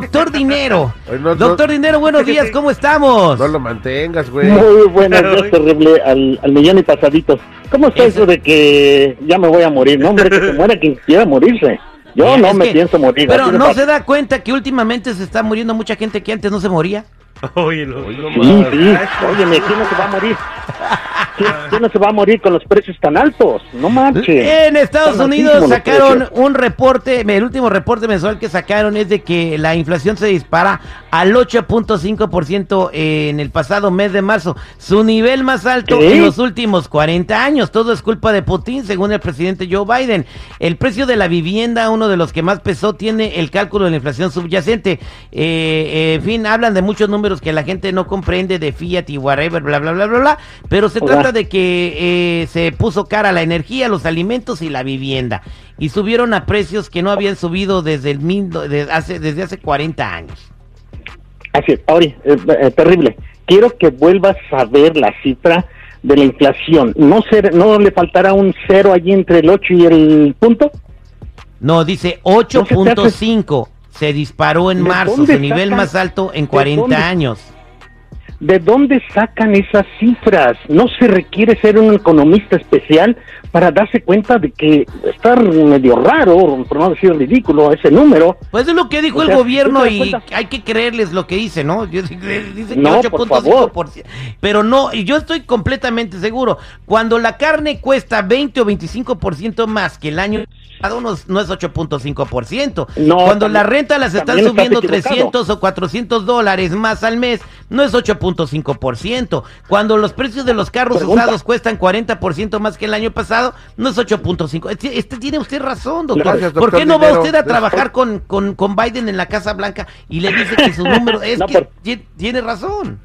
Doctor Dinero. Ay, no, no. Doctor Dinero, buenos días, ¿cómo estamos? No lo mantengas, güey. Muy buenos días, terrible, al, al millón y pasaditos. ¿Cómo está Eso. eso de que ya me voy a morir? No, hombre, que se muera quien quiera morirse. Yo Mira, no me que- pienso morir. Pero no se da cuenta que últimamente se está muriendo mucha gente que antes no se moría. Hoy no Sí, sí. Óyeme, ¿quién no se va a morir? ¿Quién, no se va a morir con los precios tan altos? No manches. En Estados Unidos sacaron un reporte, el último reporte mensual que sacaron es de que la inflación se dispara al 8.5% en el pasado mes de marzo, su nivel más alto ¿Qué? en los últimos 40 años. Todo es culpa de Putin, según el presidente Joe Biden. El precio de la vivienda, uno de los que más pesó, tiene el cálculo de la inflación subyacente. Eh, eh, en fin, hablan de muchos números que la gente no comprende de Fiat y whatever, bla, bla, bla, bla, bla. Pero se Hola. De que eh, se puso cara la energía, los alimentos y la vivienda. Y subieron a precios que no habían subido desde, el, mil- de hace, desde hace 40 años. Así es, Auri, eh, eh, terrible. Quiero que vuelvas a ver la cifra de la inflación. ¿No, ser, ¿No le faltará un cero allí entre el 8 y el punto? No, dice No se te 8.5. Se disparó en ¿De marzo, su nivel más alto en de 40 dónde? años. ¿De dónde sacan esas cifras? No se requiere ser un economista especial para darse cuenta de que está medio raro, por no decir ridículo, ese número. Pues es lo que dijo O el gobierno ¿tú te das y hay que creerles lo que dice, ¿no? Yo- Dice que No, por 8.5%. Pero no, y yo estoy completamente seguro. Cuando la carne cuesta 20 o 25% más que el año pasado, no, es- no es 8.5%. No, Cuando también- la renta las están subiendo equivocado. 300 o 400 dólares más al mes, no es 8.5%. Cuando los precios de los carros Pregunta. usados cuestan 40% más que el año pasado, no es 8.5. Este, este tiene usted razón, doctor. Gracias, ¿Por qué no va usted a trabajar con, con, con Biden en la Casa Blanca y le dice que su número es No, que por- tiene razón?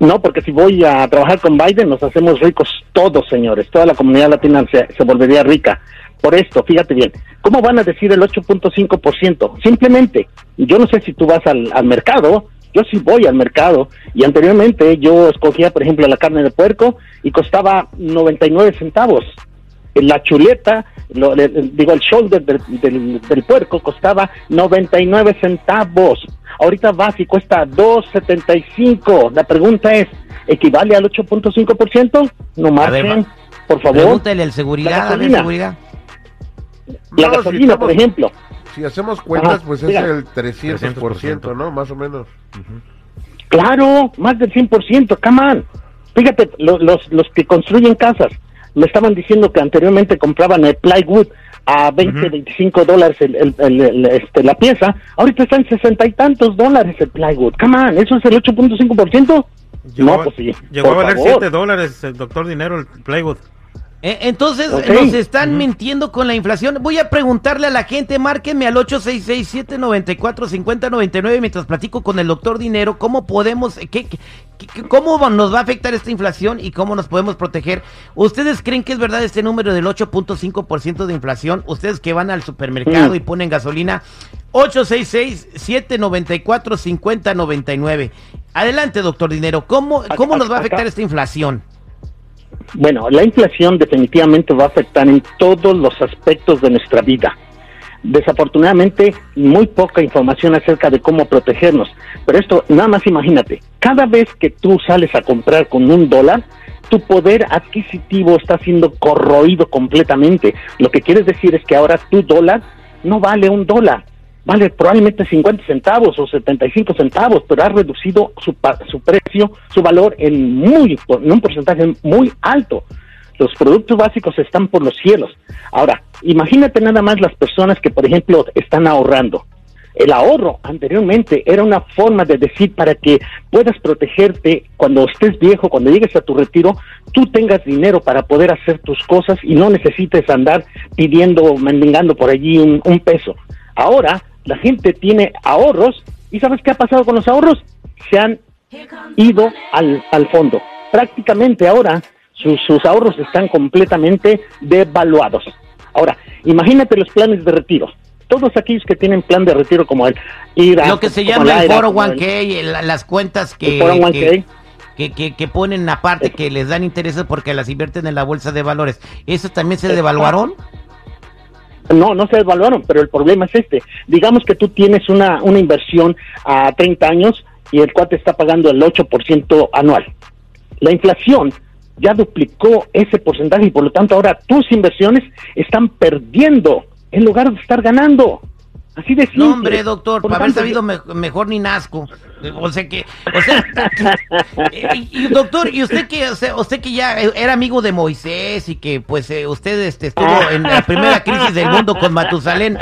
No, porque si voy a trabajar con Biden nos hacemos ricos todos, señores. Toda la comunidad latina se, se volvería rica. Por esto, fíjate bien, ¿cómo van a decir el 8.5%? Simplemente, yo no sé si tú vas al, al mercado, yo sí voy al mercado y anteriormente yo escogía, por ejemplo, la carne de puerco y costaba 99 centavos. La chuleta, lo- le- digo, el shoulder del, del, del puerco costaba 99 centavos. Ahorita vas y cuesta 2.75. La pregunta es, ¿equivale al 8.5%? No va- por favor. Pregúntale al seguridad, La a ver, gasolina. seguridad. La No, si gasolina, por ejemplo. Si hacemos cuentas, Ajá, pues es el 300%, ¿no? Más o menos. Claro, más del 100%, come on. Fíjate, lo- los, los que construyen casas me estaban diciendo que anteriormente compraban el plywood a 20, 25 dólares el, el- el- el- este, la pieza, ahorita está en 60 y tantos dólares el plywood. Come on, ¿eso es el 8.5%? Llegó, No, pues sí, llegó a valer favor. 7 dólares el doctor Dinero, el Playwood. Eh, Entonces nos están mintiendo con la inflación. Voy a preguntarle a la gente, márquenme al 866-794-5099 mientras platico con el doctor Dinero, cómo podemos, qué, qué- qué- cómo nos va a afectar esta inflación y cómo nos podemos proteger. ¿Ustedes creen que es verdad este número del 8.5% de inflación? Ustedes que van al supermercado Mm. y ponen gasolina, 866-794-5099. Adelante, doctor Dinero, ¿cómo, cómo nos va a afectar esta inflación? Bueno, la inflación definitivamente va a afectar en todos los aspectos de nuestra vida. Desafortunadamente, muy poca información acerca de cómo protegernos. Pero esto, nada más imagínate, cada vez que tú sales a comprar con un dólar, tu poder adquisitivo está siendo corroído completamente. Lo que quieres decir es que ahora tu dólar no vale un dólar, vale probablemente 50 centavos o 75 centavos, pero ha reducido su, su precio, su valor en, muy, en un porcentaje muy alto. Los productos básicos están por los cielos. Ahora, imagínate nada más las personas que, por ejemplo, están ahorrando. El ahorro anteriormente era una forma de decir para que puedas protegerte cuando estés viejo, cuando llegues a tu retiro, tú tengas dinero para poder hacer tus cosas y no necesites andar pidiendo mendigando por allí un, un peso. Ahora la gente tiene ahorros y ¿sabes qué ha pasado con los ahorros? Se han ido al, al fondo. Prácticamente ahora sus, sus ahorros están completamente devaluados. Ahora, imagínate los planes de retiro. Todos aquellos que tienen plan de retiro como el IRA, Lo que se llama el foro como 1K, el- las cuentas que, 401k. que, que, que- que ponen aparte, que les dan intereses porque las invierten en la bolsa de valores. ¿Esos también se Exacto. devaluaron? No, no se devaluaron, pero el problema es este. Digamos que tú tienes una, una inversión a 30 años y el cuate está pagando el 8% anual. La inflación ya duplicó ese porcentaje y por lo tanto ahora tus inversiones están perdiendo en lugar de estar ganando. Así de simple. No, hombre, doctor, Por para haber sabido me- mejor ni nazco. O sea que, o sea, y, y, doctor, y usted que, o sea, usted que ya era amigo de Moisés y que pues eh, usted este, estuvo en la primera crisis del mundo con Matusalén.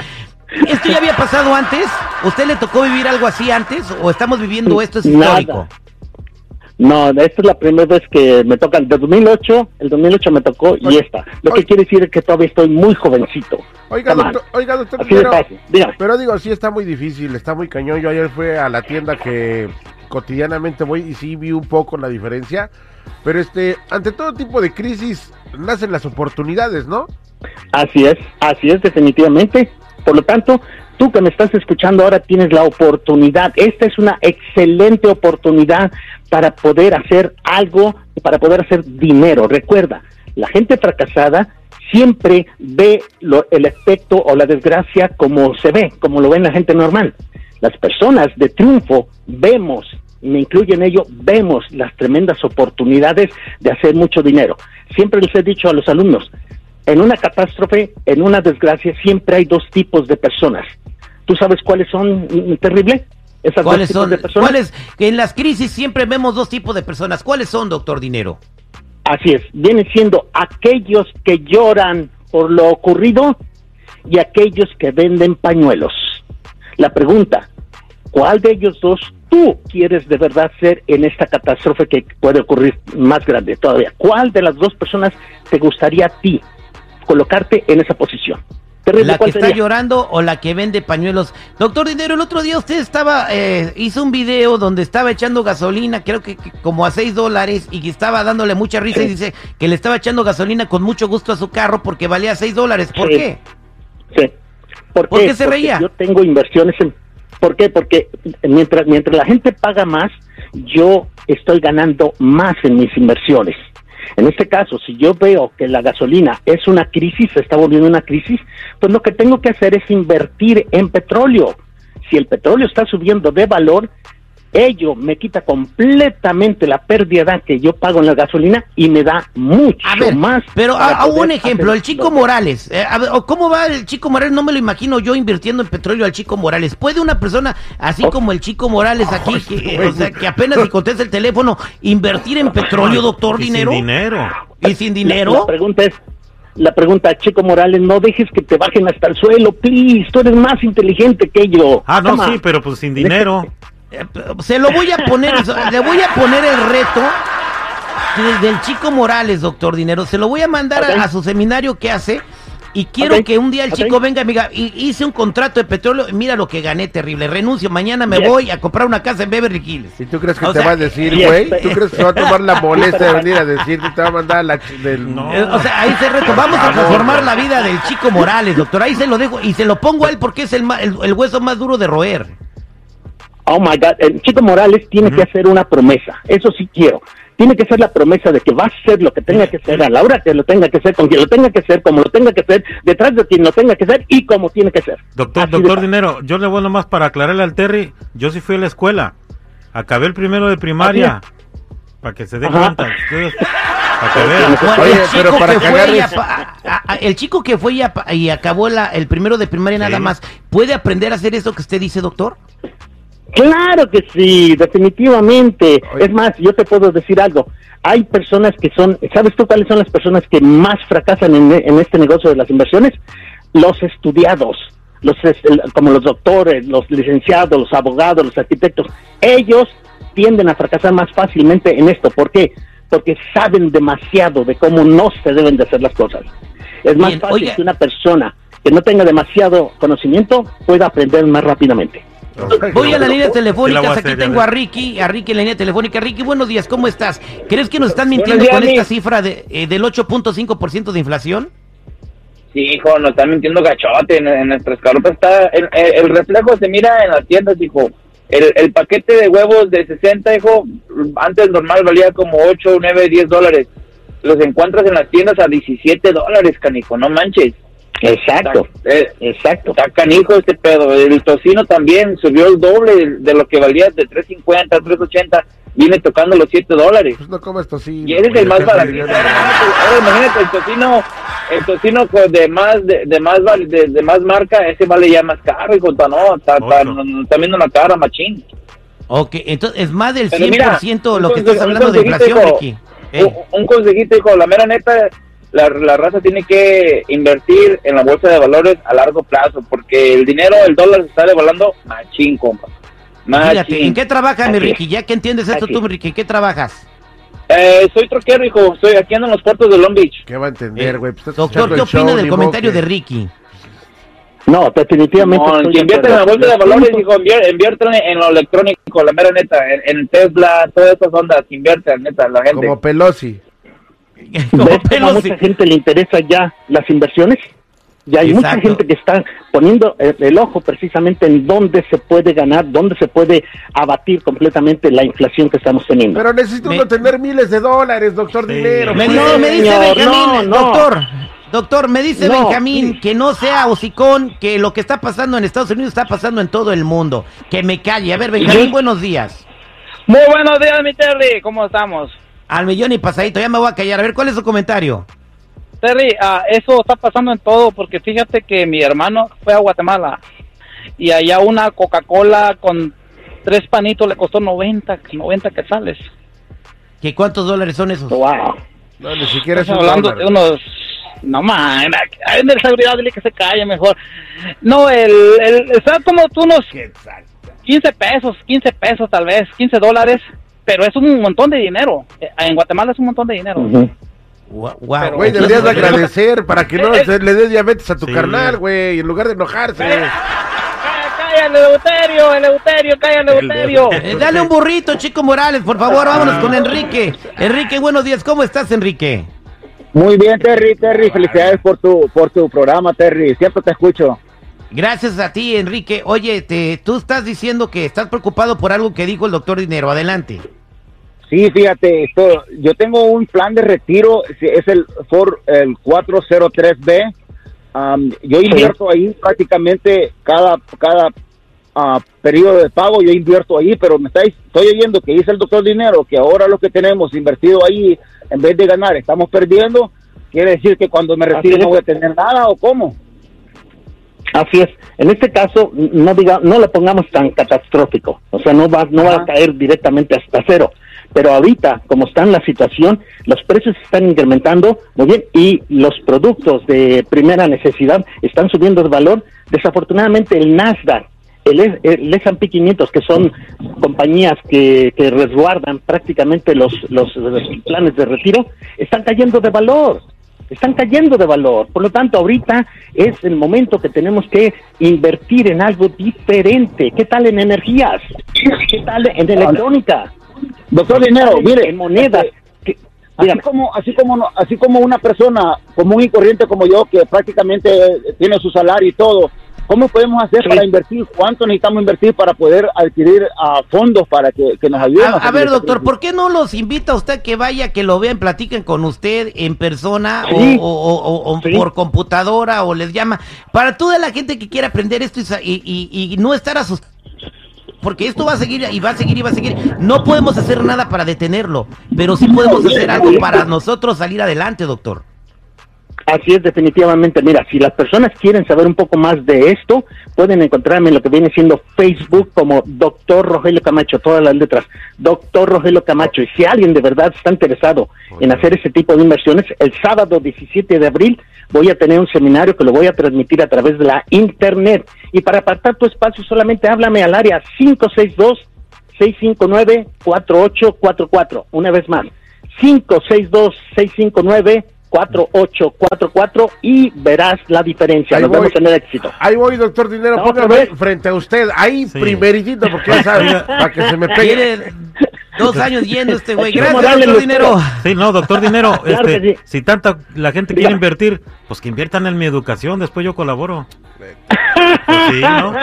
¿Esto ya había pasado antes? ¿Usted le tocó vivir algo así antes? ¿O estamos viviendo esto es Nada. No, esta es la primera vez que me tocan. De 2008, el 2008 me tocó y esta. Lo que quiere decir es que todavía estoy muy jovencito. Oiga, doctor, oiga, doctor, pero, pero digo, sí está muy difícil, está muy cañón. Yo ayer fui a la tienda que cotidianamente voy y sí vi un poco la diferencia. Pero este, ante todo tipo de crisis nacen las oportunidades, ¿no? Así es, así es definitivamente. Por lo tanto, tú que me estás escuchando ahora tienes la oportunidad. Esta es una excelente oportunidad para poder hacer algo, para poder hacer dinero. Recuerda, la gente fracasada siempre ve lo- el efecto o la desgracia como se ve, como lo ven la gente normal. Las personas de triunfo vemos, y me incluyo en ello, vemos las tremendas oportunidades de hacer mucho dinero. Siempre les he dicho a los alumnos, en una catástrofe, en una desgracia, siempre hay dos tipos de personas. ¿Tú sabes cuáles son, mm, terrible? Esas ¿Cuáles dos tipos son? de personas. ¿Cuáles? Que en las crisis siempre vemos dos tipos de personas. ¿Cuáles son, doctor Dinero? Así es, vienen siendo aquellos que lloran por lo ocurrido y aquellos que venden pañuelos. La pregunta, ¿cuál de ellos dos tú quieres de verdad ser en esta catástrofe que puede ocurrir más grande todavía? ¿Cuál de las dos personas te gustaría a ti colocarte en esa posición? Terrible, ¿La que ¿cuál está llorando o la que vende pañuelos? Doctor Dinero, el otro día usted estaba, eh, hizo un video donde estaba echando gasolina, creo que, que como a 6 dólares, y que estaba dándole mucha risa y dice que le estaba echando gasolina con mucho gusto a su carro porque valía 6 dólares. ¿Por Sí. qué? Sí. ¿Por, ¿Por qué? qué se Porque reía? Yo tengo inversiones en... ¿Por qué? Porque mientras, mientras la gente paga más, yo estoy ganando más en mis inversiones. En este caso, si yo veo que la gasolina es una crisis, se está volviendo una crisis, pues lo que tengo que hacer es invertir en petróleo. Si el petróleo está subiendo de valor, ello me quita completamente la pérdida que yo pago en la gasolina y me da mucho A ver, más. pero a, un ejemplo, el Chico Morales. eh, a ver, o ¿Cómo va el Chico Morales? No me lo imagino yo invirtiendo en petróleo al Chico Morales. ¿Puede una persona así Oh. como el Chico Morales aquí, que, o sea, que apenas si contesta el teléfono, invertir en petróleo, doctor Y sin Dinero? dinero. ¿Y sin dinero? la pregunta es, la pregunta, Chico Morales, no dejes que te bajen hasta el suelo, please, tú eres más inteligente que yo. Ah, no, sí, pero pues sin dinero. Eh, Se lo voy a poner, le voy a poner el reto de- del Chico Morales, doctor Dinero. Se lo voy a mandar a- su seminario que hace. Y quiero que un día el chico venga y me diga, "Y- hice un contrato de petróleo, y mira lo que gané terrible, renuncio, mañana me Yes. voy a comprar una casa en Beverly Hills. ¿Y tú crees que O te sea, va a decir, güey? este- ¿Tú crees que se va a tomar la molestia de venir a decirte te va a mandar a la ch- del... No. O sea, ahí se reto, vamos a transformar la vida del Chico Morales, doctor. Ahí se lo dejo y se lo pongo a él porque es el, el hueso más duro de roer. Oh my God, el Chico Morales tiene que hacer una promesa, eso sí quiero. Tiene que ser la promesa de que va a hacer lo que tenga que hacer, a la hora que lo tenga que hacer, con quien lo tenga que hacer, como lo tenga que hacer, detrás de quien lo tenga que hacer y como tiene que ser. Doctor, Así doctor. Dinero, yo le voy nomás para aclararle al Terry, yo sí fui a la escuela. Acabé el primero de primaria. Para que se dé Ajá. cuenta. ustedes. Bueno, Oye, el pero chico para que fue a- a- el chico que fue y, y acabó la, el primero de primaria nada más, ¿puede aprender a hacer eso que usted dice, doctor? Claro que sí, definitivamente. Oye. Es más, yo te puedo decir algo. Hay personas que son, ¿sabes tú cuáles son las personas que más fracasan en, en este negocio de las inversiones? Los estudiados, los es- el- como los doctores, los licenciados, los abogados, los arquitectos. Ellos tienden a fracasar más fácilmente en esto. ¿Por qué? Porque saben demasiado de cómo no se deben de hacer las cosas. Es más Bien, fácil que una persona que no tenga demasiado conocimiento pueda aprender más rápidamente. Voy a la línea telefónica, aquí tengo a. Ricky, a Ricky en la línea telefónica. Ricky, buenos días, ¿cómo estás? ¿Crees que nos están mintiendo días, con esta cifra de, eh, del 8.5% de inflación? Sí, hijo, nos están mintiendo gachote. En, en nuestras carotas está. El, el- el reflejo se mira en las tiendas, hijo. El, el paquete de huevos de 60, hijo, antes normal valía como 8, 9, 10 dólares. Los encuentras en las tiendas a 17 dólares, canijo, no manches. Exacto, Eh, exacto. Está canijo este pedo. El tocino también subió el doble de lo que valía de 3.50 a 3.80. Viene tocando los 7 dólares. Pues no comes tocino. Y eres el más baratito. Ahora imagínate, el tocino, el tocino con- de más, de, de más val- de, de más marca, ese vale ya más caro, hijo, está, no, está, está, está viendo una cara, machín. Ok, entonces es más del Pero 100% mira, lo que estás hablando de inflación. Ricky. Un, un consejito, hijo, la mera neta, la, la raza tiene que invertir en la bolsa de valores a largo plazo, porque el dinero, el dólar se está devaluando machín, compa. Fíjate, Machín. ¿en qué trabajas, mi Ricky? Ya que entiendes esto Así tú, Ricky, ¿en qué trabajas? Eh, soy troquero, hijo, estoy aquí ando en los puertos de Long Beach. ¿Qué va a entender, Eh, güey? Pues Doctor, ¿qué opina del comentario que- de Ricky? No, definitivamente. No, que invierten en la bolsa de valores, hijo, invier- invierten en lo electrónico, la mera neta, en, en Tesla, todas esas ondas, invierten, neta, la gente. Como Pelosi. Como ¿Ves cómo a mucha gente le interesa ya las inversiones? Ya hay mucha Exacto. gente que está poniendo el, el ojo precisamente en dónde se puede ganar, dónde se puede abatir completamente la inflación que estamos teniendo. Pero uno tener miles de dólares, doctor Sí. Dinero. Me pues. dice, me dice señor, Benjamín, no, no. doctor, doctor, me dice No, Benjamín sí. que no sea hocicón, que lo que está pasando en Estados Unidos está pasando en todo el mundo. Que me calle. A ver, Benjamín, buenos días. Muy buenos días, mi Terry. ¿Cómo estamos? Al millón y pasadito, ya me voy a callar. A ver, ¿cuál es su comentario? Terry, ah, eso está pasando en todo porque fíjate que mi hermano fue a Guatemala y allá una Coca-Cola con tres panitos le costó 90, 90 quetzales. ¿Que ¿Cuántos dólares son esos? Wow. No, ni siquiera es un Estamos hablando dólar. de unos... No, man, en el seguridad dile que se calle mejor. No, el, el está como tú unos 15 pesos, 15 pesos tal vez, 15 dólares, pero es un montón de dinero. Eh, En Guatemala es un montón de dinero. Gua- guau. Pero- Güey, deberías de agradecer para que no Eh, eh. se le des diabetes a tu Sí. carnal, güey, en lugar de enojarse. Cállale, Eleuterio, Eleuterio, cállale, Eleuterio. Eh, dale un burrito, Chico Morales, por favor, vámonos con Enrique. Enrique, buenos días, ¿cómo estás, Enrique? Muy bien, Terry, Terry, felicidades por tu, por tu programa, Terry. Siempre te escucho. Gracias a ti, Enrique. Oye, te, tú estás diciendo que estás preocupado por algo que dijo el doctor Dinero. Adelante. Sí, fíjate, esto, yo tengo un plan de retiro, es el, for, el 403B. Am, yo invierto ahí prácticamente cada, cada ah, periodo de pago, yo invierto ahí, pero me estáis, estoy oyendo que dice el doctor Dinero que ahora lo que tenemos invertido ahí, en vez de ganar, estamos perdiendo. Quiere decir que cuando me retire no voy a tener nada o cómo? Así es. En este caso, no diga, no lo pongamos tan catastrófico. O sea, no va, no va a caer directamente hasta cero. Pero ahorita, como está en la situación, los precios están incrementando muy bien y los productos de primera necesidad están subiendo de valor. Desafortunadamente, el Nasdaq, el, E- el S&P 500, que son compañías que, que resguardan prácticamente los, los, los planes de retiro, están cayendo de valor están cayendo de valor. Por lo tanto, ahorita es el momento que tenemos que invertir en algo diferente. ¿Qué tal en energías? ¿Qué tal en electrónica? Doctor Dinero, En- mire, en monedas. este, ¿Qué- Así como, así como, así como una persona común y corriente como yo, que prácticamente eh, tiene su salario y todo, ¿cómo podemos hacer Sí. para invertir? ¿Cuánto necesitamos invertir para poder adquirir ah, fondos para que, que nos ayuden? A, a salir ver, doctor, ¿por qué no los invita a usted que vaya, que lo vean, platiquen con usted en persona o- Sí. o, o- o Sí. por computadora o les llama? Para toda la gente que quiera aprender esto y, y- y- y no estar asustado. Porque esto va a seguir y va a seguir y va a seguir. No podemos hacer nada para detenerlo, pero sí podemos hacer algo para nosotros salir adelante, doctor. Así es, definitivamente. Mira, si las personas quieren saber un poco más de esto, pueden encontrarme en lo que viene siendo Facebook como Doctor Rogelio Camacho, todas las letras, Doctor Rogelio Camacho. Y si alguien de verdad está interesado en hacer ese tipo de inversiones, el sábado 17 de abril voy a tener un seminario que lo voy a transmitir a través de la internet. Y para apartar tu espacio, solamente háblame al área 562 659-4844. Una vez más, 562-659-4844 y verás la diferencia. Ahí Nos voy. vamos a tener éxito. Ahí voy, doctor Dinero, No, póngame vez. frente a usted, ahí Sí. primeritito, porque ya sabe, para que se me pegue. Tiene dos años yendo este güey. Gracias, doctor Dinero. Sí, no, doctor Dinero, Claro este, sí. si tanta la gente quiere invertir, pues que inviertan en mi educación, después yo colaboro. Pues sí, ¿no? Muy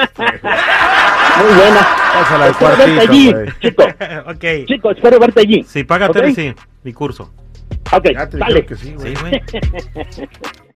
buena. Pásala al Espero verte cuartito, allí, güey. chico. ok. Chico, espero verte allí. ¿Ok? Terry, sí, mi curso. Ok, Ya te dale. dijeron que sí, güey. Sí, güey.